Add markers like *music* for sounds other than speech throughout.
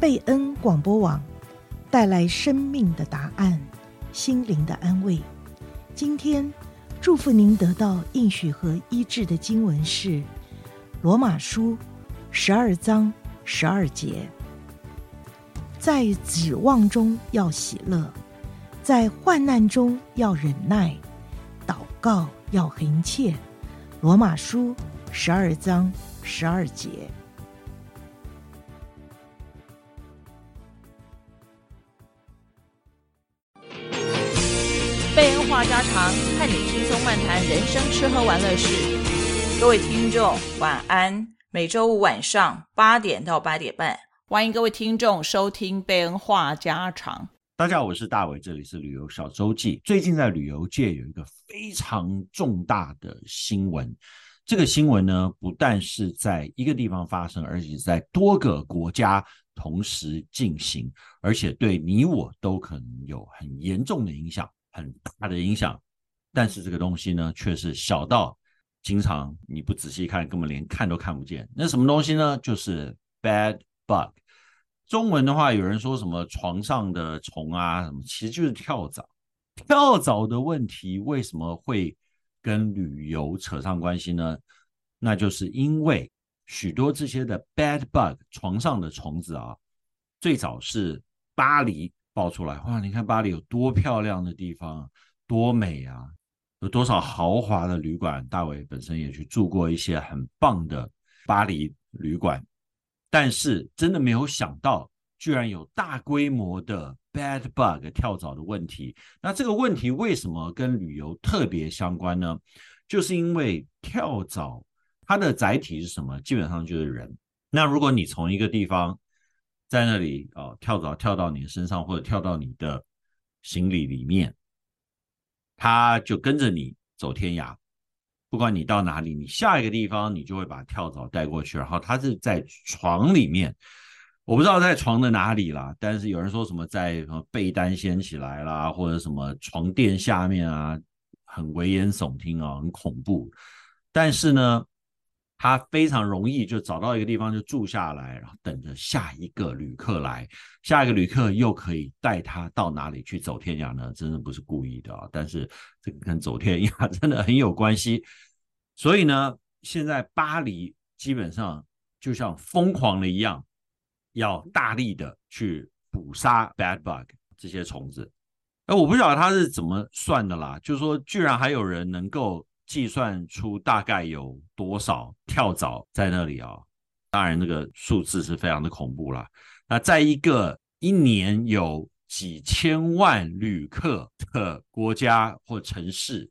贝恩广播网带来生命的答案，心灵的安慰。今天祝福您得到应许和医治的经文是《罗马书》十二章十二节。在指望中要喜乐，在患难中要忍耐，祷告要恒切。《罗马书》十二章十二节。漫谈人生吃喝玩乐事。各位听众，晚安。每周五晚上八点到八点半。欢迎各位听众收听贝恩话家常。大家好，我是大伟，这里是旅游小周记。最近在旅游界有一个非常重大的新闻，这个新闻呢，不但是在一个地方发生，而且在多个国家同时进行，而且对你我都可能有很严重的影响，很大的影响。但是这个东西呢，却是小到经常你不仔细看，根本连看都看不见。那什么东西呢？就是 bad bug。中文的话，有人说什么床上的虫啊，什么其实就是跳蚤。跳蚤的问题为什么会跟旅游扯上关系呢？那就是因为许多这些的 bad bug 床上的虫子啊，最早是巴黎爆出来。哇，你看巴黎有多漂亮的地方，多美啊！有多少豪华的旅馆？大伟本身也去住过一些很棒的巴黎旅馆。但是真的没有想到，居然有大规模的 bed bug 跳蚤的问题。那这个问题为什么跟旅游特别相关呢？就是因为跳蚤它的载体是什么？基本上就是人。那如果你从一个地方在那里哦，跳蚤跳到你的身上，或者跳到你的行李里面，他就跟着你走天涯。不管你到哪里，你下一个地方你就会把跳蚤带过去，然后他是在床里面，我不知道在床的哪里啦，但是有人说什么在什么被单掀起来啦，或者什么床垫下面啊，很危言耸听啊，很恐怖。但是呢，他非常容易就找到一个地方就住下来，然后等着下一个旅客来，下一个旅客又可以带他到哪里去走天涯呢？真的不是故意的啊，但是这个跟走天涯 *laughs* 真的很有关系。所以呢，现在巴黎基本上就像疯狂的一样，要大力的去捕杀 bad bug 这些虫子。哎，我不晓得他是怎么算的啦，就是说居然还有人能够计算出大概有多少跳蚤在那里啊？当然，那个数字是非常的恐怖啦。那在一个一年有几千万旅客的国家或城市，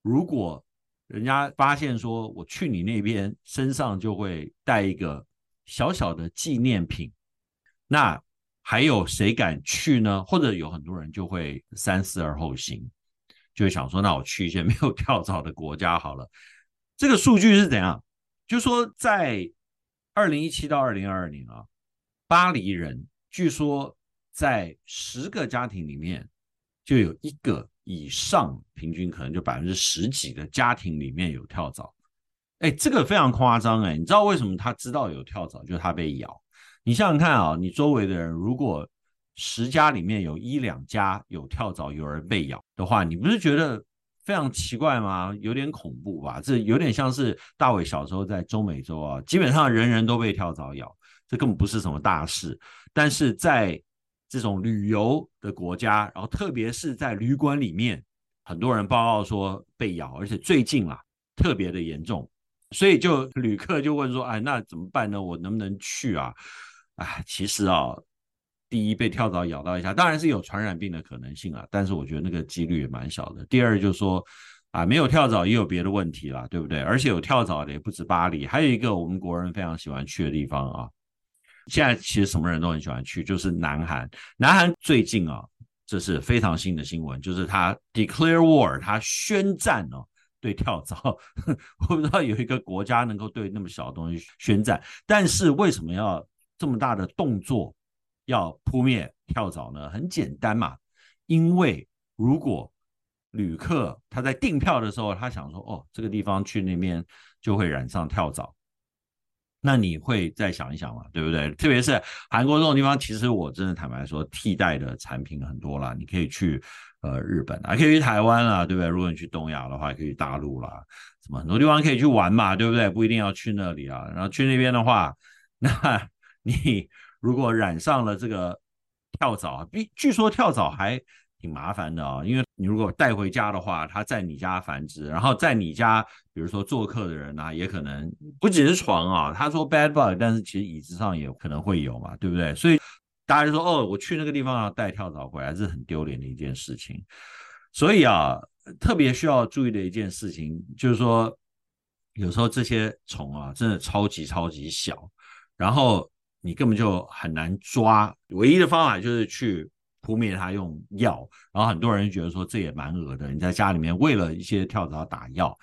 如果人家发现说，我去你那边身上就会带一个小小的纪念品，那还有谁敢去呢？或者有很多人就会三思而后行，就想说，那我去一些 *laughs* 没有跳蚤的国家好了。这个数据是怎样？就说在二零一七到二零二二年啊，巴黎人据说在十个家庭里面就有一个。以上平均可能就百分之十几的家庭里面有跳蚤，哎，这个非常夸张哎！你知道为什么他知道有跳蚤，就是他被咬。你想想看啊，你周围的人如果十家里面有一两家有跳蚤，有人被咬的话，你不是觉得非常奇怪吗？有点恐怖吧？这有点像是大伟小时候在中美洲啊，基本上人人都被跳蚤咬，这根本不是什么大事，但是在这种旅游的国家，然后特别是在旅馆里面，很多人报告说被咬，而且最近啊特别的严重，所以就旅客就问说：“哎，那怎么办呢？我能不能去啊？”哎，其实啊，第一被跳蚤咬到一下，当然是有传染病的可能性啊，但是我觉得那个几率也蛮小的。第二就是说啊，没有跳蚤也有别的问题啦，对不对？而且有跳蚤的也不止巴黎，还有一个我们国人非常喜欢去的地方啊。现在其实什么人都很喜欢去，就是南韩。南韩最近啊，这是非常新的新闻，就是他 declare war，他宣战哦，对跳蚤。*laughs* 我不知道有一个国家能够对那么小的东西宣战，但是为什么要这么大的动作要扑灭跳蚤呢？很简单嘛，因为如果旅客他在订票的时候，他想说哦，这个地方去那边就会染上跳蚤。那你会再想一想嘛，对不对？特别是韩国这种地方，其实我真的坦白说，替代的产品很多啦。你可以去呃日本啊，可以去台湾啦，对不对？如果你去东亚的话，可以去大陆啦，什么很多地方可以去玩嘛，对不对？不一定要去那里啊。然后去那边的话，*laughs* 那你如果染上了这个跳蚤，据据说跳蚤还。挺麻烦的啊、因为你如果带回家的话，它在你家繁殖，然后在你家，比如说做客的人啊，也可能不只是床啊，他说 bad bug，但是其实椅子上也可能会有嘛，对不对？所以大家就说哦，我去那个地方要带跳蚤回来，是很丢脸的一件事情。所以啊，特别需要注意的一件事情就是说，有时候这些虫啊，真的超级超级小，然后你根本就很难抓，唯一的方法就是去。扑灭它用药，然后很多人觉得说这也蛮恶的。你在家里面为了一些跳蚤打药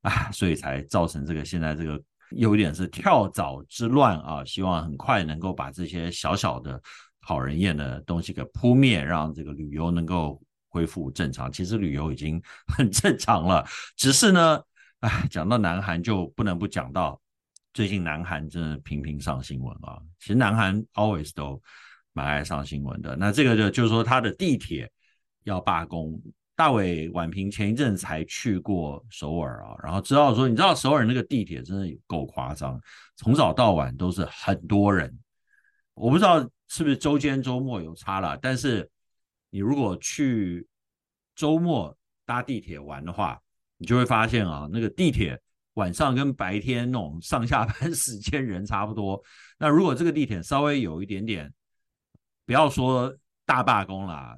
啊，所以才造成这个现在这个有点是跳蚤之乱啊。希望很快能够把这些小小的讨人厌的东西给扑灭，让这个旅游能够恢复正常。其实旅游已经 *laughs* 很正常了，只是呢，哎，讲到南韩就不能不讲到最近南韩真的频频上新闻啊。其实南韩 always 都。蛮爱上新闻的，那这个就就是说它的地铁要罢工。大伟宛平前一阵才去过首尔啊，然后知道说，你知道首尔那个地铁真的有够夸张，从早到晚都是很多人。我不知道是不是周间周末有差了，但是你如果去周末搭地铁玩的话，你就会发现啊，那个地铁晚上跟白天那种上下班时间人差不多。*laughs* 那如果这个地铁稍微有一点点，不要说大罢工啦，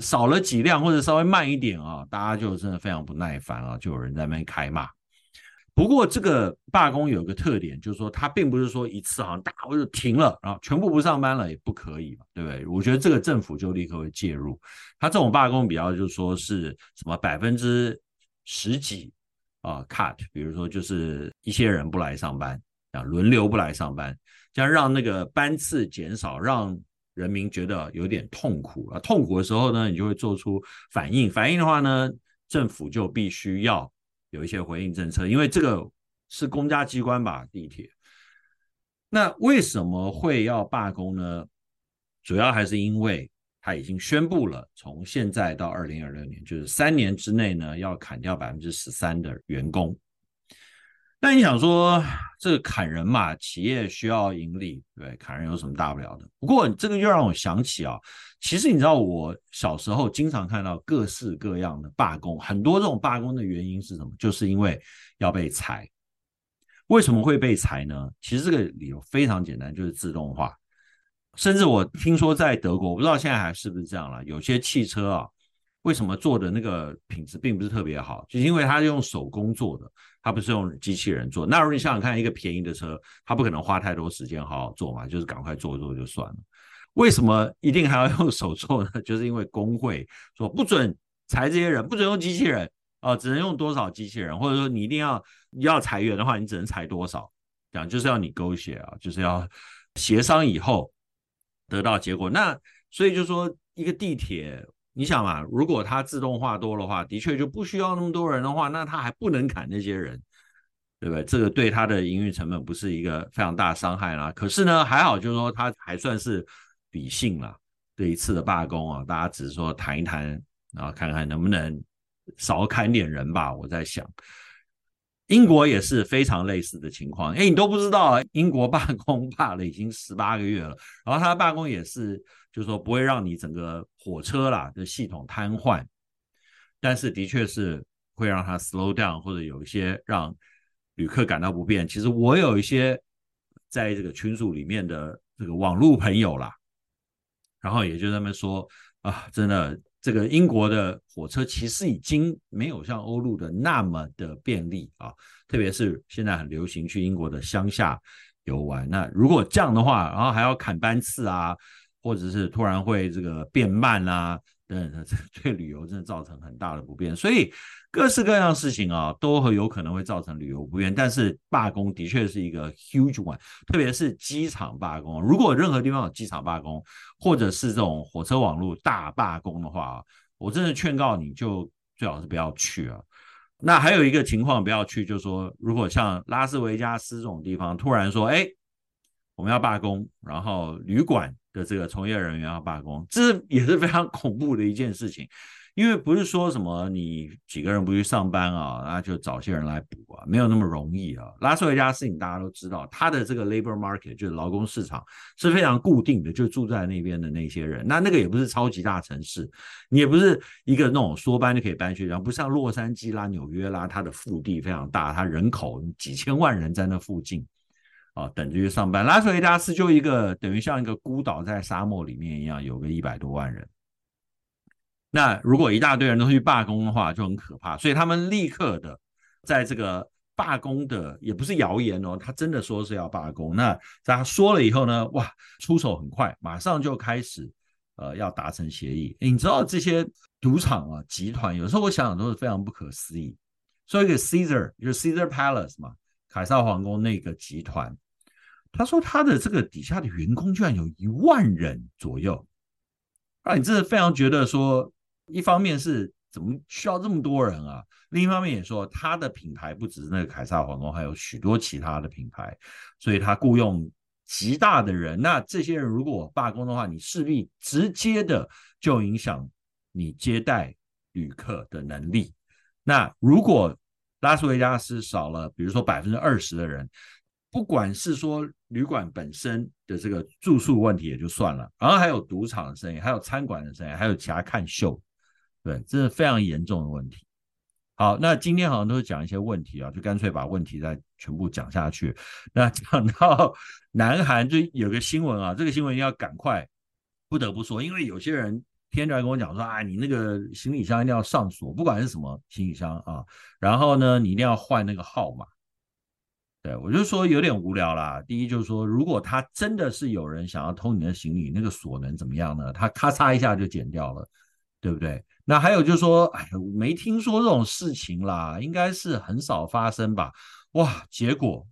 少了几辆或者稍微慢一点啊，大家就真的非常不耐烦啊，就有人在那边开骂。不过这个罢工有个特点，就是说它并不是说一次好像大或者停了，然后全部不上班了也不可以嘛，对不对？我觉得这个政府就立刻会介入。他这种罢工比较就是说是什么百分之十几啊 cut，比如说就是一些人不来上班啊，轮流不来上班，这样让那个班次减少，让。人民觉得有点痛苦啊，痛苦的时候呢，你就会做出反应。反应的话呢，政府就必须要有一些回应政策，因为这个是公家机关吧，地铁。那为什么会要罢工呢？主要还是因为他已经宣布了，从现在到二零二六年，就是三年之内呢，要砍掉百分之十三的员工。那你想说这个砍人嘛，企业需要盈利，对，砍人有什么大不了的？不过这个又让我想起啊，其实你知道我小时候经常看到各式各样的罢工，很多这种罢工的原因是什么？就是因为要被裁。为什么会被裁呢？其实这个理由非常简单，就是自动化。甚至我听说在德国，我不知道现在还是不是这样了，有些汽车啊。为什么做的那个品质并不是特别好？就是因为它是用手工做的，它不是用机器人做。那如果你想想看，一个便宜的车，它不可能花太多时间好好做嘛，就是赶快做一做就算了。为什么一定还要用手做呢？*laughs* 就是因为工会说不准裁这些人，不准用机器人啊、只能用多少机器人，或者说你一定要要裁员的话，你只能裁多少，这样就是要你勾结啊，就是要协商以后得到结果。那所以就说一个地铁。你想嘛，如果它自动化多的话，的确就不需要那么多人的话，那它还不能砍那些人，对不对？这个对它的营运成本不是一个非常大的伤害啦。可是呢，还好就是说它还算是理性啦。这一次的罢工啊，大家只是说谈一谈，然后看看能不能少砍点人吧。我在想，英国也是非常类似的情况。哎，你都不知道，英国罢工罢了已经十八个月了，然后他的罢工也是。就是说不会让你整个火车啦的系统瘫痪，但是的确是会让它 slow down，或者有一些让旅客感到不便。其实我有一些在这个群组里面的这个网络朋友啦，然后也就他们说啊，真的这个英国的火车其实已经没有像欧陆的那么的便利啊，特别是现在很流行去英国的乡下游玩。那如果这样的话，然后还要砍班次啊。或者是突然会这个变慢啊，等等，这对旅游真的造成很大的不便。所以各式各样的事情啊，都很有可能会造成旅游不便。但是罢工的确是一个 huge one，特别是机场罢工。如果任何地方有机场罢工，或者是这种火车网络大罢工的话，我真的劝告你就最好是不要去啊。那还有一个情况不要去，就是说如果像拉斯维加斯这种地方突然说，哎，我们要罢工，然后旅馆的这个从业人员要罢工，这也是非常恐怖的一件事情。因为不是说什么你几个人不去上班啊，那就找些人来补啊，没有那么容易啊。拉斯维加斯，大家都知道，它的这个 labor market 就是劳工市场是非常固定的，就住在那边的那些人。那那个也不是超级大城市，你也不是一个那种说搬就可以搬去，然后不像洛杉矶啦、纽约啦，它的腹地非常大，它人口几千万人在那附近啊，等着去上班。拉斯维加斯就一个等于像一个孤岛在沙漠里面一样，有个一百多万人。那如果一大堆人都去罢工的话，就很可怕。所以他们立刻的在这个罢工的也不是谣言哦，他真的说是要罢工。那在他说了以后呢，哇，出手很快，马上就开始呃要达成协议。你知道这些赌场啊集团，有时候我想想都是非常不可思议。说一个 Caesar 就是 Caesar Palace 嘛，凯撒皇宫那个集团，他说他的这个底下的员工居然有一万人左右，啊，你真的非常觉得说。一方面是怎么需要这么多人啊？另一方面也说，他的品牌不只是那个凯撒皇宫，还有许多其他的品牌，所以他雇佣极大的人。那这些人如果罢工的话，你势必直接的就影响你接待旅客的能力。那如果拉斯维加斯少了，比如说百分之二十的人，不管是说旅馆本身的这个住宿问题也就算了，然后还有赌场的生意，还有餐馆的生意，还有其他看秀。对，这是非常严重的问题。好，那今天好像都是讲一些问题啊，就干脆把问题再全部讲下去。那讲到南韩，就有个新闻啊，这个新闻要赶快，不得不说，因为有些人天天跟我讲说啊，你那个行李箱一定要上锁，不管是什么行李箱啊，然后呢，你一定要换那个号码。对，我就说有点无聊啦。第一就是说，如果他真的是有人想要偷你的行李，那个锁能怎么样呢？他咔嚓一下就剪掉了，对不对？那还有就是说，哎，没听说这种事情啦，应该是很少发生吧？哇，结果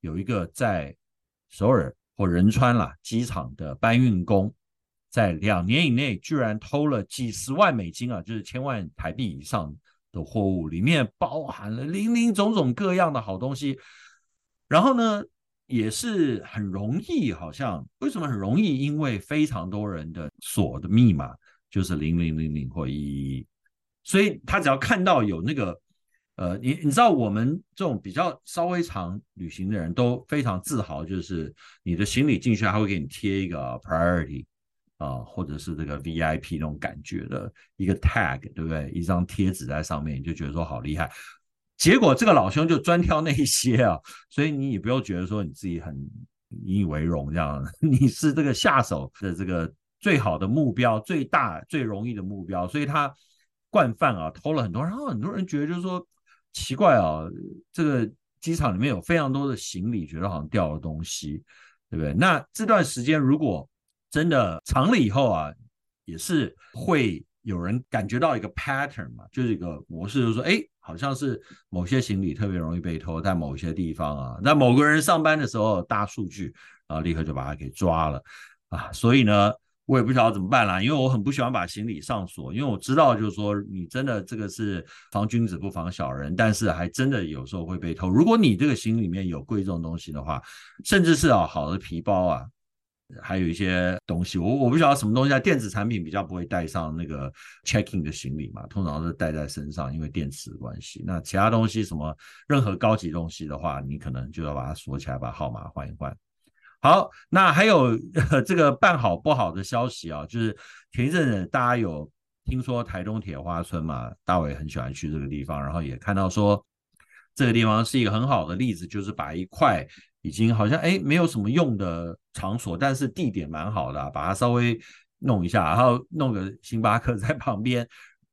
有一个在首尔或仁川啦机场的搬运工，在两年以内居然偷了几十万美金啊，就是千万台币以上的货物，里面包含了林林总总各样的好东西。然后呢，也是很容易，好像为什么很容易？因为非常多人的锁的密码。就是零零零零或一一一，所以他只要看到有那个，呃，你你知道我们这种比较稍微长旅行的人都非常自豪，就是你的行李进去，他会给你贴一个 priority 啊、呃，或者是这个 VIP 那种感觉的一个 tag，对不对？一张贴纸在上面，你就觉得说好厉害。结果这个老兄就专挑那些啊，*laughs* 所以你也不用觉得说你自己很引以为荣这样，*laughs* 你是这个下手的这个。最好的目标，最大最容易的目标，所以他惯犯啊偷了很多，然后很多人觉得就是说奇怪啊，这个机场里面有非常多的行李，觉得好像掉了东西，对不对？那这段时间如果真的长了以后啊，也是会有人感觉到一个 pattern 嘛，就是一个模式，就是说，哎，好像是某些行李特别容易被偷，在某些地方啊，那某个人上班的时候大数据啊，立刻就把他给抓了啊，所以呢。我也不晓得怎么办啦，因为我很不喜欢把行李上锁，因为我知道就是说你真的这个是防君子不防小人，但是还真的有时候会被偷。如果你这个行李里面有贵重东西的话，甚至是啊好的皮包啊，还有一些东西，我我不晓得什么东西啊，电子产品比较不会带上那个 checking 的行李嘛，通常是带在身上，因为电池关系。那其他东西什么任何高级东西的话，你可能就要把它锁起来，把号码换一换。好，那还有 *laughs* 这个办好不好的消息啊，就是前一阵子大家有听说台东铁花村嘛，大伟很喜欢去这个地方，然后也看到说这个地方是一个很好的例子，就是把一块已经好像哎没有什么用的场所，但是地点蛮好的，把它稍微弄一下，然后弄个星巴克在旁边，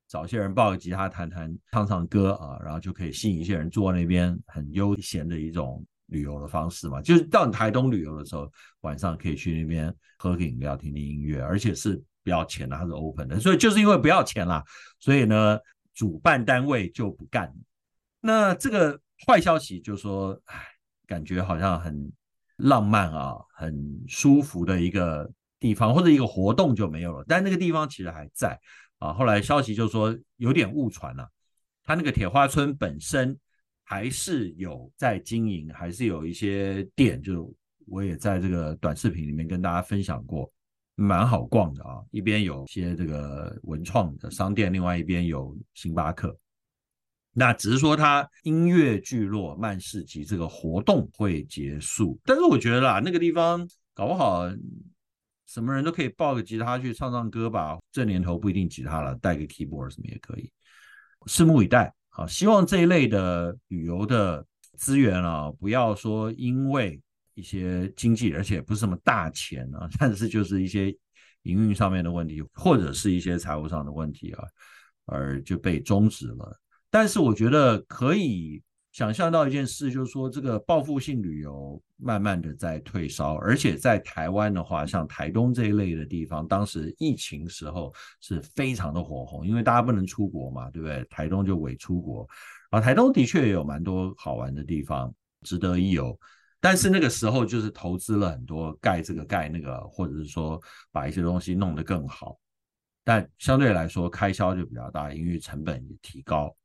找些人抱个吉他弹弹唱唱歌啊，然后就可以吸引一些人坐那边很悠闲的一种。旅游的方式嘛，就是到你台东旅游的时候，晚上可以去那边喝个饮料、听听音乐，而且是不要钱的，它是 open 的。所以就是因为不要钱啦，所以呢，主办单位就不干。那这个坏消息就说，唉，感觉好像很浪漫啊，很舒服的一个地方或者一个活动就没有了。但那个地方其实还在啊。后来消息就说有点误传了，它那个铁花村本身。还是有在经营，还是有一些店，就我也在这个短视频里面跟大家分享过，蛮好逛的啊。一边有些这个文创的商店，另外一边有星巴克。那只是说，它音乐聚落曼市集这个活动会结束，但是我觉得啦，那个地方搞不好什么人都可以抱个吉他去唱唱歌吧。这年头不一定吉他了，带个 keyboard 什么也可以。拭目以待啊！希望这一类的旅游的资源啊，不要说因为一些经济，而且不是什么大钱啊，*laughs* 但是就是一些营运上面的问题，或者是一些财务上的问题啊，而就被终止了。但是我觉得可以想象到一件事，就是说这个报复性旅游慢慢的在退烧，而且在台湾的话，像台东这一类的地方，当时疫情时候是非常的火红，因为大家不能出国嘛，对不对？台东就伪出国，啊，台东的确也有蛮多好玩的地方，值得一游。但是那个时候就是投资了很多，盖这个盖那个，或者是说把一些东西弄得更好，但相对来说开销就比较大，因为成本也提高。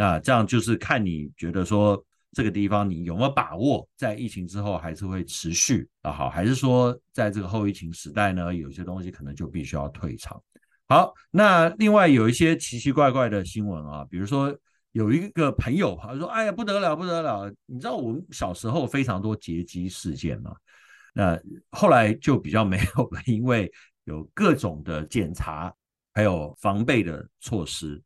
啊，这样就是看你觉得说这个地方你有没有把握，在疫情之后还是会持续啊好，还是说在这个后疫情时代呢，有些东西可能就必须要退场。好，那另外有一些奇奇怪怪的新闻啊，比如说有一个朋友他说，哎呀不得了不得了，你知道我们小时候非常多劫机事件嘛，那后来就比较没有了，因为有各种的检查还有防备的措施，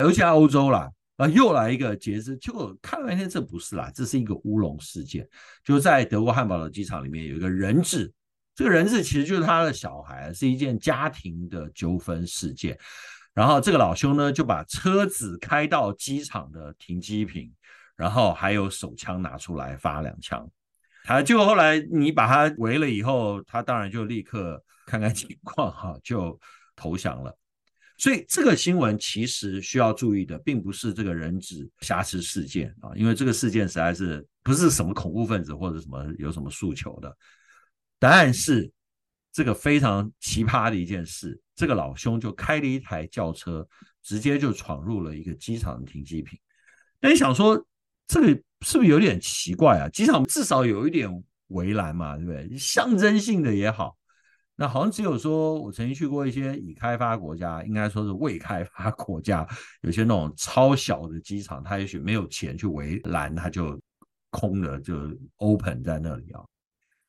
尤其在欧洲啦。啊，又来一个劫机，结果看了半天，这不是啦，这是一个乌龙事件。就在德国汉堡的机场里面有一个人质，这个人质其实就是他的小孩，是一件家庭的纠纷事件。然后这个老兄呢，就把车子开到机场的停机坪，然后还有手枪拿出来发两枪。他就后来你把他围了以后，他当然就立刻看看情况哈，就投降了。所以这个新闻其实需要注意的，并不是这个人质挟持事件啊，因为这个事件实在是不是什么恐怖分子或者什么有什么诉求的。答案是这个非常奇葩的一件事，这个老兄就开了一台轿车，直接就闯入了一个机场的停机坪。那你想说，这个是不是有点奇怪啊？机场至少有一点围栏嘛，对不对？象征性的也好。那好像只有说，我曾经去过一些已开发国家，应该说是未开发国家，有些那种超小的机场，它也许没有钱去围栏，它就空的就 open 在那里啊。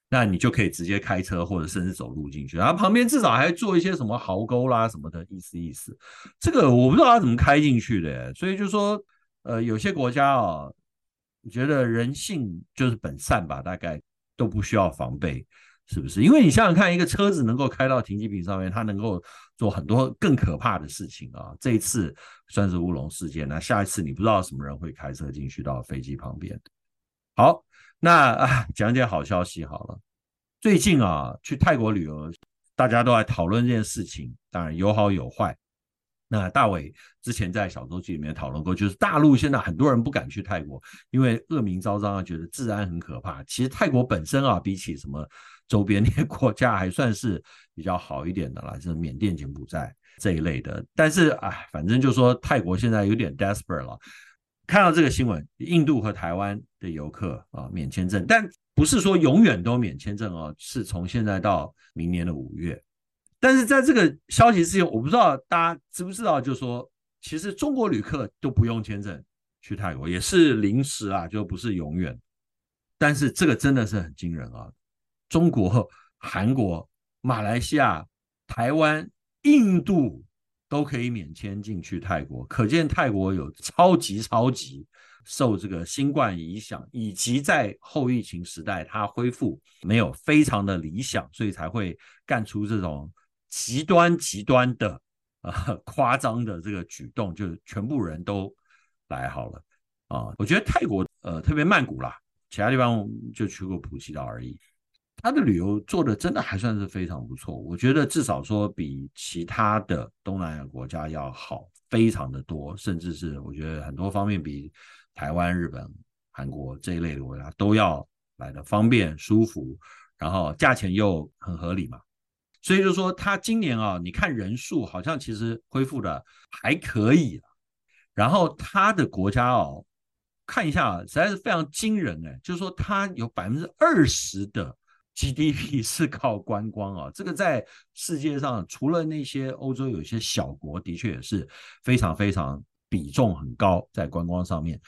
那你就可以直接开车或者甚至走路进去，然后旁边至少还做一些什么壕沟啦什么的，意思意思。这个我不知道它怎么开进去的，所以就说，呃，有些国家啊，觉得人性就是本善吧，大概都不需要防备。是不是？因为你想想看，一个车子能够开到停机坪上面，它能够做很多更可怕的事情啊。这一次算是乌龙事件，那下一次你不知道什么人会开车进去到飞机旁边。好，那啊，讲点好消息好了。最近啊，去泰国旅游，大家都在讨论这件事情，当然有好有坏。那大伟之前在小周记里面讨论过，就是大陆现在很多人不敢去泰国，因为恶名昭彰啊，觉得治安很可怕。其实泰国本身啊，比起什么。周边那些国家还算是比较好一点的啦，就是缅甸、柬埔寨这一类的。但是哎，反正就说泰国现在有点 desperate 了。看到这个新闻，印度和台湾的游客啊免签证，但不是说永远都免签证哦，是从现在到明年的五月。但是在这个消息之前，我不知道大家知不知道，就是说其实中国旅客都不用签证去泰国，也是临时啊，就不是永远。但是这个真的是很惊人啊。中国、韩国、马来西亚、台湾、印度都可以免签进去泰国，可见泰国有超级超级受这个新冠影响，以及在后疫情时代它恢复没有非常的理想，所以才会干出这种极端极端的呃夸张的这个举动，就是全部人都来好了啊！我觉得泰国呃特别曼谷啦，其他地方就去过普吉岛而已。他的旅游做的真的还算是非常不错，我觉得至少说比其他的东南亚国家要好非常的多，甚至是我觉得很多方面比台湾、日本、韩国这一类的国家都要来的方便、舒服，然后价钱又很合理嘛。所以就说他今年啊，你看人数好像其实恢复的还可以，然后他的国家哦，看一下，实在是非常惊人哎，就是说它有百分之二十的 GDP *laughs* 是靠观光啊，这个在世界上除了那些欧洲有些小国，的确也是非常非常比重很高在观光上面。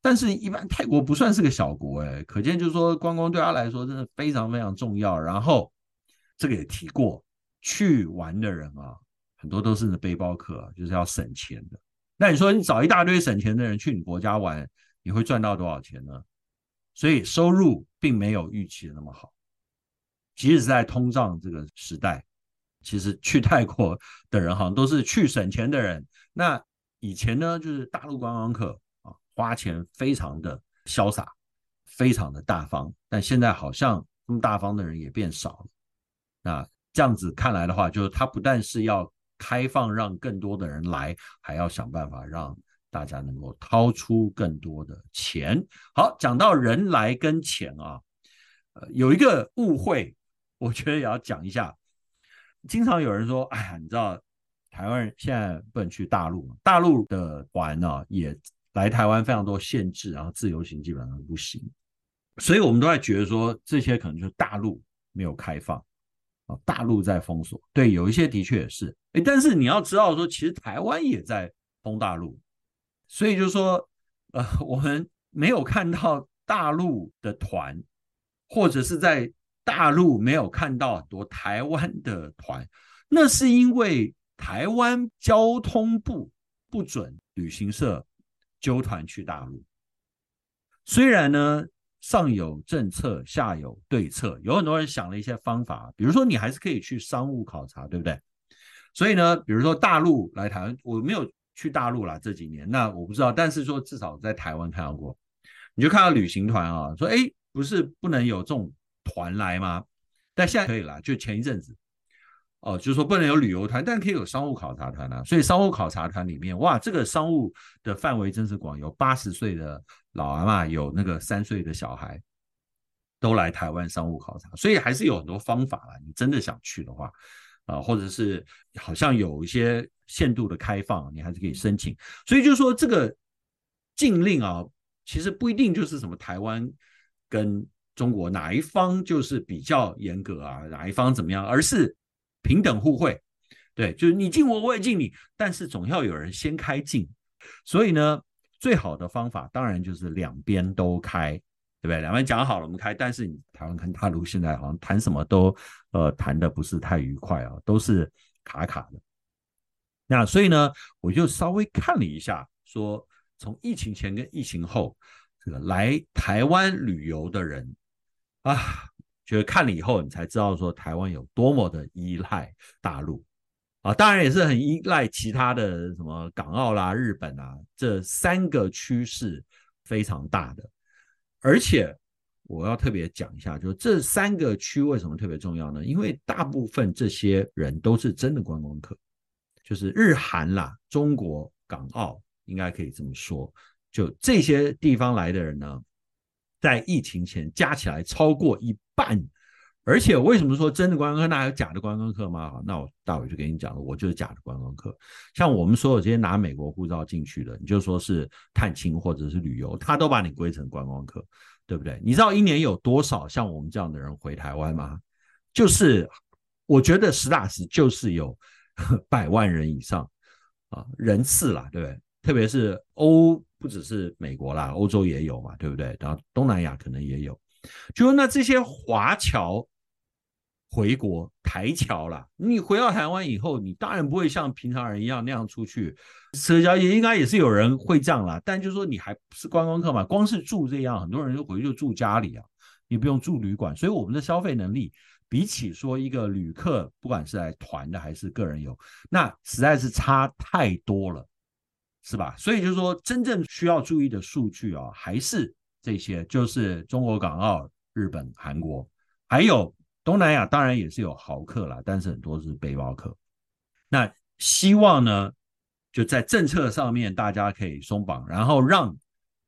但是，一般泰国不算是个小国哎，可见就是说观光对他来说真的非常非常重要。然后这个也提过，去玩的人啊，很多都是背包客，就是要省钱的。那你说你找一大堆省钱的人去你国家玩，你会赚到多少钱呢？所以收入并没有预期的那么好。即使在通胀这个时代，其实去泰国的人好像都是去省钱的人。那以前呢，就是大陆观光客啊，花钱非常的潇洒，非常的大方。但现在好像这么大方的人也变少了。那这样子看来的话，就是他不但是要。开放让更多的人来，还要想办法让大家能够掏出更多的钱。好，讲到人来跟钱啊，呃，有一个误会，我觉得也要讲一下。经常有人说：“哎呀，你知道台湾人现在不能去大陆，大陆的团呢也来台湾非常多限制，然后自由行基本上不行。”所以我们都在觉得说，这些可能就是大陆没有开放。啊，大陆在封锁，对，有一些的确也是，诶，但是你要知道说，其实台湾也在封大陆，所以就是说，呃，我们没有看到大陆的团，或者是在大陆没有看到很多台湾的团，那是因为台湾交通部不准旅行社纠团去大陆，虽然呢。上有政策，下有对策，有很多人想了一些方法，比如说你还是可以去商务考察，对不对？所以呢，比如说大陆来台湾，我没有去大陆啦，这几年，那我不知道，但是说至少在台湾看到过，你就看到旅行团啊，说哎，不是不能有这种团来吗？但现在可以了，就前一阵子。哦，就是说不能有旅游团，但可以有商务考察团啊。所以商务考察团里面，哇，这个商务的范围真是广，有八十岁的老阿妈，有那个三岁的小孩，都来台湾商务考察。所以还是有很多方法啦。你真的想去的话，啊、或者是好像有一些限度的开放，你还是可以申请。所以就是说这个禁令啊，其实不一定就是什么台湾跟中国哪一方就是比较严格啊，哪一方怎么样，而是。平等互惠，对，就是你敬我，我也敬你，但是总要有人先开敬，所以呢，最好的方法当然就是两边都开，对不对？两边讲好了，我们开，但是你台湾跟大陆现在好像谈什么都，呃，谈的不是太愉快啊，都是卡卡的。那所以呢，我就稍微看了一下，说从疫情前跟疫情后，这个来台湾旅游的人啊。就是看了以后，你才知道说台湾有多么的依赖大陆啊，当然也是很依赖其他的什么港澳啦、日本啊，这三个区是非常大的。而且我要特别讲一下，就这三个区为什么特别重要呢？因为大部分这些人都是真的观光客，就是日韩啦、中国、港澳，应该可以这么说。就这些地方来的人呢，在疫情前加起来超过一半，而且为什么说真的观光客？那还有假的观光客吗？那我待会就跟你讲了，我就是假的观光客。像我们所有这些拿美国护照进去的，你就说是探亲或者是旅游，他都把你归成观光客，对不对？你知道一年有多少像我们这样的人回台湾吗？就是我觉得实打实就是有百万人以上啊人次啦，对不对？特别是欧。不只是美国啦，欧洲也有嘛，对不对？然后东南亚可能也有。就说那这些华侨回国台侨啦，你回到台湾以后，你当然不会像平常人一样那样出去社交，也应该也是有人会这样啦。但就是说你还不是观光客嘛，光是住这样，很多人就回去就住家里啊，你不用住旅馆。所以我们的消费能力比起说一个旅客，不管是来团的还是个人游，那实在是差太多了。是吧？所以就是说，真正需要注意的数据啊，还是这些，就是中国、港澳、日本、韩国，还有东南亚，当然也是有豪客啦，但是很多是背包客。那希望呢，就在政策上面大家可以松绑，然后让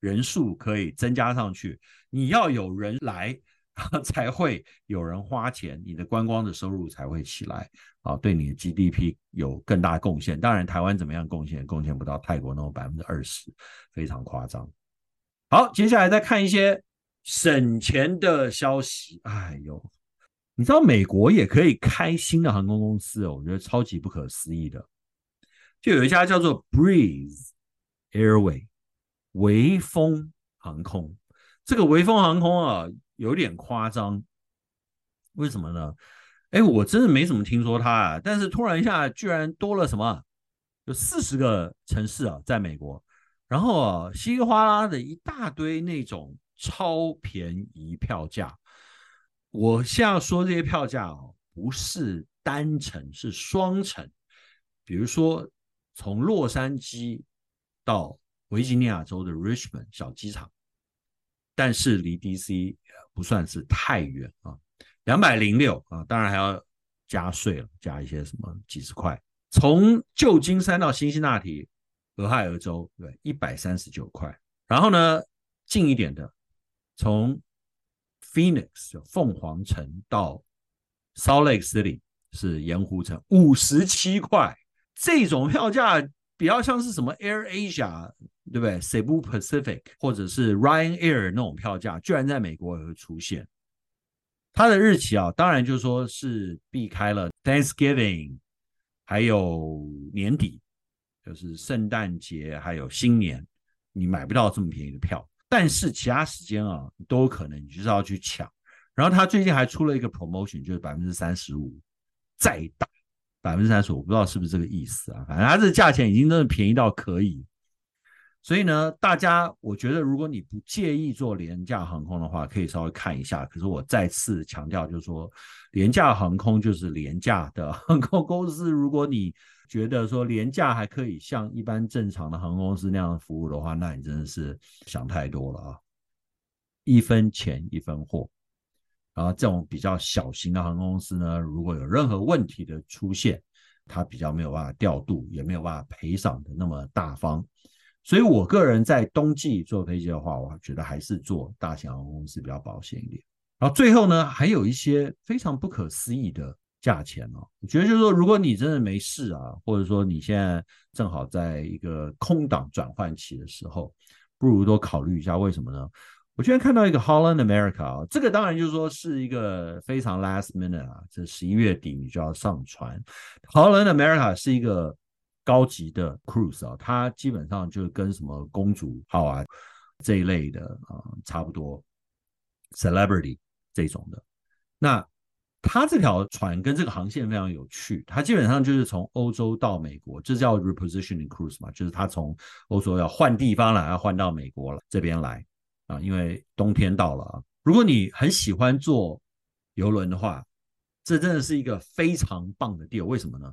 人数可以增加上去。你要有人来。*laughs* 才会有人花钱，你的观光的收入才会起来啊，对你的 GDP 有更大贡献。当然，台湾怎么样贡献？贡献不到泰国那种百分之二十，非常夸张。好，接下来再看一些省钱的消息。哎呦，你知道美国也可以开新的航空公司哦，我觉得超级不可思议的。就有一家叫做 Breeze Airway 微风航空，这个微风航空啊有点夸张，为什么呢？哎，我真的没怎么听说它啊，但是突然一下居然多了什么？有四十个城市啊，在美国。然后啊，稀里哗啦的一大堆那种超便宜票价。我现在说这些票价哦，不是单程，是双程。比如说，从洛杉矶到维吉尼亚州的 Richmond 小机场，但是离 DC 不算是太远啊，两百零六啊，当然还要加税了，加一些什么几十块。从旧金山到新西那提。俄亥俄州对，一百三十九块。然后呢，近一点的，从 Phoenix 凤凰城到 Salt Lake City 是盐湖城，五十七块。这种票价比较像是什么 Air Asia 对不对？Cebu Pacific 或者是 Ryanair 那种票价，居然在美国也会出现。它的日期啊，当然就说是避开了 Thanksgiving，还有年底。就是圣诞节还有新年，你买不到这么便宜的票，但是其他时间啊都有可能，你就是要去抢。然后他最近还出了一个 promotion，就是百分之三十五再打百分之三十五，我不知道是不是这个意思啊？反正它这个价钱已经真的便宜到可以。所以呢，大家我觉得如果你不介意做廉价航空的话，可以稍微看一下。可是我再次强调，就是说廉价航空就是廉价的航空公司，如果你觉得说廉价还可以像一般正常的航空公司那样服务的话，那你真的是想太多了啊！一分钱一分货，然后这种比较小型的航空公司呢，如果有任何问题的出现，它比较没有办法调度，也没有办法赔偿的那么大方。所以我个人在冬季坐飞机的话，我觉得还是坐大型航空公司比较保险一点。然后最后呢，还有一些非常不可思议的。价钱哦，我觉得就是说，如果你真的没事啊，或者说你现在正好在一个空档转换期的时候，不如多考虑一下。为什么呢？我居然看到一个 Holland America 啊，这个当然就是说是一个非常 last minute 啊，这十一月底你就要上船。Holland America 是一个高级的 cruise 啊，它基本上就跟什么公主号啊这一类的啊差不多，celebrity 这种的那。它这条船跟这个航线非常有趣，它基本上就是从欧洲到美国，这叫 repositioning cruise 嘛，就是它从欧洲要换地方了，要换到美国了这边来啊，因为冬天到了啊。如果你很喜欢坐游轮的话，这真的是一个非常棒的 deal。为什么呢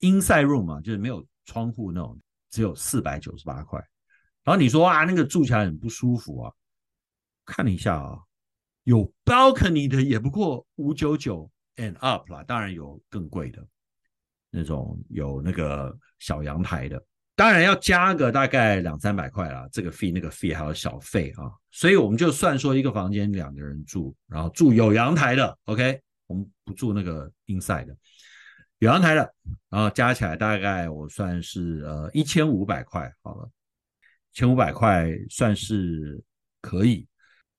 ？Inside room 嘛，就是没有窗户那种，只有四百九十八块。然后你说啊，那个住起来很不舒服啊，看了一下啊。有 balcony 的也不过五九九 and up 啦，当然有更贵的，那种有那个小阳台的，当然要加个大概两三百块啦，这个 fee 那个 fee 还有小费啊，所以我们就算说一个房间两个人住，然后住有阳台的，OK，我们不住那个 inside 的，有阳台的，然后加起来大概我算是呃一千五百块好了，千五百块算是可以，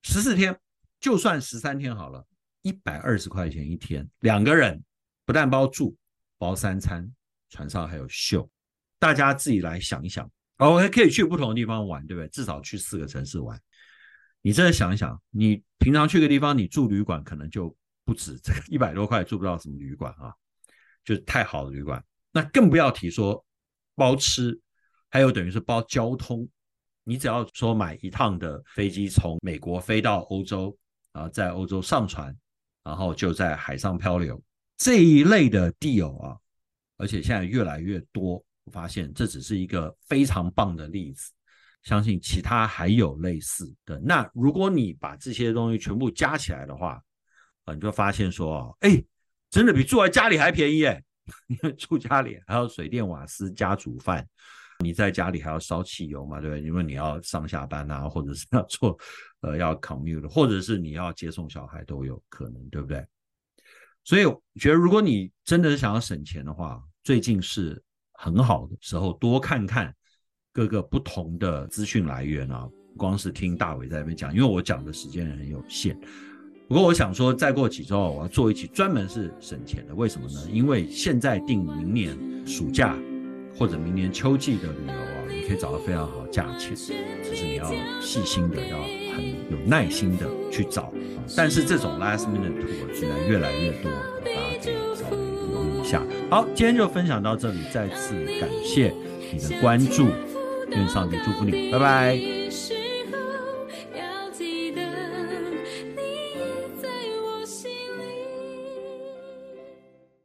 十四天。就算十三天好了，一百二十块钱一天，两个人不但包住，包三餐，船上还有秀，大家自己来想一想。哦，还可以去不同的地方玩，对不对？至少去四个城市玩。你真的想一想，你平常去个地方，你住旅馆可能就不止这个一百多块，住不到什么旅馆啊，就是太好的旅馆。那更不要提说包吃，还有等于是包交通。你只要说买一趟的飞机从美国飞到欧洲。啊，在欧洲上船，然后就在海上漂流这一类的 deal 啊，而且现在越来越多。我发现这只是一个非常棒的例子，相信其他还有类似的。那如果你把这些东西全部加起来的话，啊，你就发现说，哎，真的比住在家里还便宜哎！*laughs* 因为住家里还要水电瓦斯加煮饭。你在家里还要烧汽油嘛，对不对？因为你要上下班啊，或者是要做呃要 commute，或者是你要接送小孩都有可能，对不对？所以觉得，如果你真的是想要省钱的话，最近是很好的时候，多看看各个不同的资讯来源啊。光是听大伟在那边讲，因为我讲的时间很有限。不过我想说，再过几周我要做一期专门是省钱的。为什么呢？因为现在订明年暑假或者明年秋季的旅游啊，你可以找到非常好的价钱，只是你要细心的，要很有耐心的去找。但是这种 last minute tour 现在越来越多，大家可以稍微留意一下。好，今天就分享到这里，再次感谢你的关注，愿上帝祝福你，拜拜。